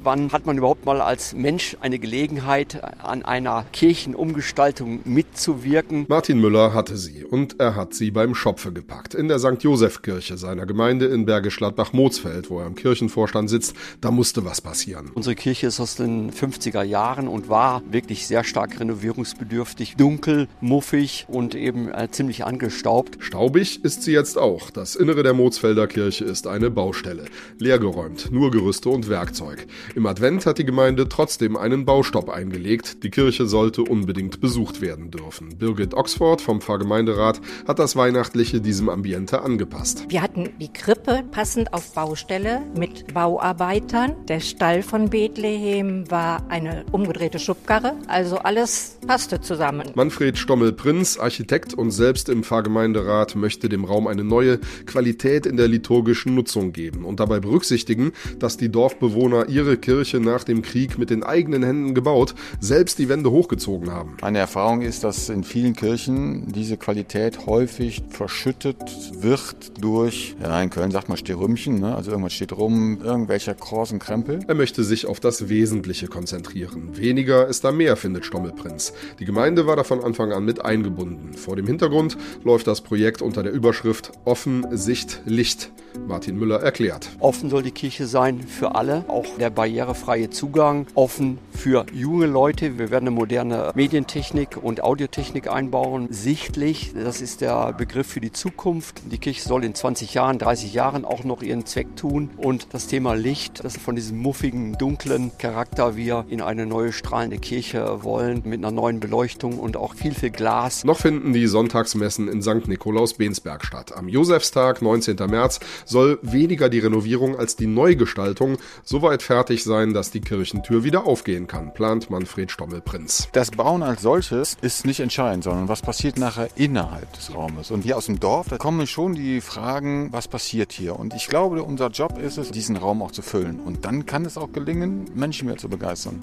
Wann hat man überhaupt mal als Mensch eine Gelegenheit, an einer Kirchenumgestaltung mitzuwirken? Martin Müller hatte sie und er hat sie beim Schopfe gepackt. In der St. Josef-Kirche seiner Gemeinde in Bergisch Gladbach-Moosfeld, wo er im Kirchenvorstand sitzt, da musste was passieren. Unsere Kirche ist aus den 50er Jahren und war wirklich sehr stark renovierungsbedürftig, dunkel, muffig und eben äh, ziemlich angestaubt. Staubig ist sie jetzt auch. Das Innere der Moosfelder Kirche ist eine Baustelle. Leergeräumt, nur Gerüste und Werkzeug. Im Advent hat die Gemeinde trotzdem einen Baustopp eingelegt. Die Kirche sollte unbedingt besucht werden dürfen. Birgit Oxford vom Pfarrgemeinderat hat das Weihnachtliche diesem Ambiente angepasst. Wir hatten die Krippe passend auf Baustelle mit Bauarbeitern. Der Stall von Bethlehem war eine umgedrehte Schubkarre. Also alles passte zusammen. Manfred Stommel-Prinz, Architekt und selbst im Pfarrgemeinderat, möchte dem Raum eine neue Qualität in der liturgischen Nutzung geben und dabei berücksichtigen, dass die Dorfbewohner ihre Kirche nach dem Krieg mit den eigenen Händen gebaut, selbst die Wände hochgezogen haben. Meine Erfahrung ist, dass in vielen Kirchen diese Qualität häufig verschüttet wird durch, ja, in Köln sagt man Sterümchen, ne? also irgendwas steht rum, irgendwelcher großen Krempel. Er möchte sich auf das Wesentliche konzentrieren. Weniger ist da mehr, findet Stommelprinz. Die Gemeinde war da von Anfang an mit eingebunden. Vor dem Hintergrund läuft das Projekt unter der Überschrift Offen, Sicht, Licht. Martin Müller erklärt. Offen soll die Kirche sein für alle, auch der barrierefreie Zugang, offen für junge Leute. Wir werden eine moderne Medientechnik und Audiotechnik einbauen. Sichtlich, das ist der Begriff für die Zukunft. Die Kirche soll in 20 Jahren, 30 Jahren auch noch ihren Zweck tun. Und das Thema Licht, das von diesem muffigen, dunklen Charakter wir in eine neue strahlende Kirche wollen, mit einer neuen Beleuchtung und auch viel, viel Glas. Noch finden die Sonntagsmessen in St. Nikolaus-Bensberg statt. Am Josefstag, 19. März, soll weniger die Renovierung als die Neugestaltung soweit fertig sein, dass die Kirchentür wieder aufgehen kann, plant Manfred Stommel-Prinz. Das Bauen als solches ist nicht entscheidend, sondern was passiert nachher innerhalb des Raumes. Und hier aus dem Dorf, da kommen schon die Fragen, was passiert hier? Und ich glaube, unser Job ist es, diesen Raum auch zu füllen. Und dann kann es auch gelingen, Menschen mehr zu begeistern.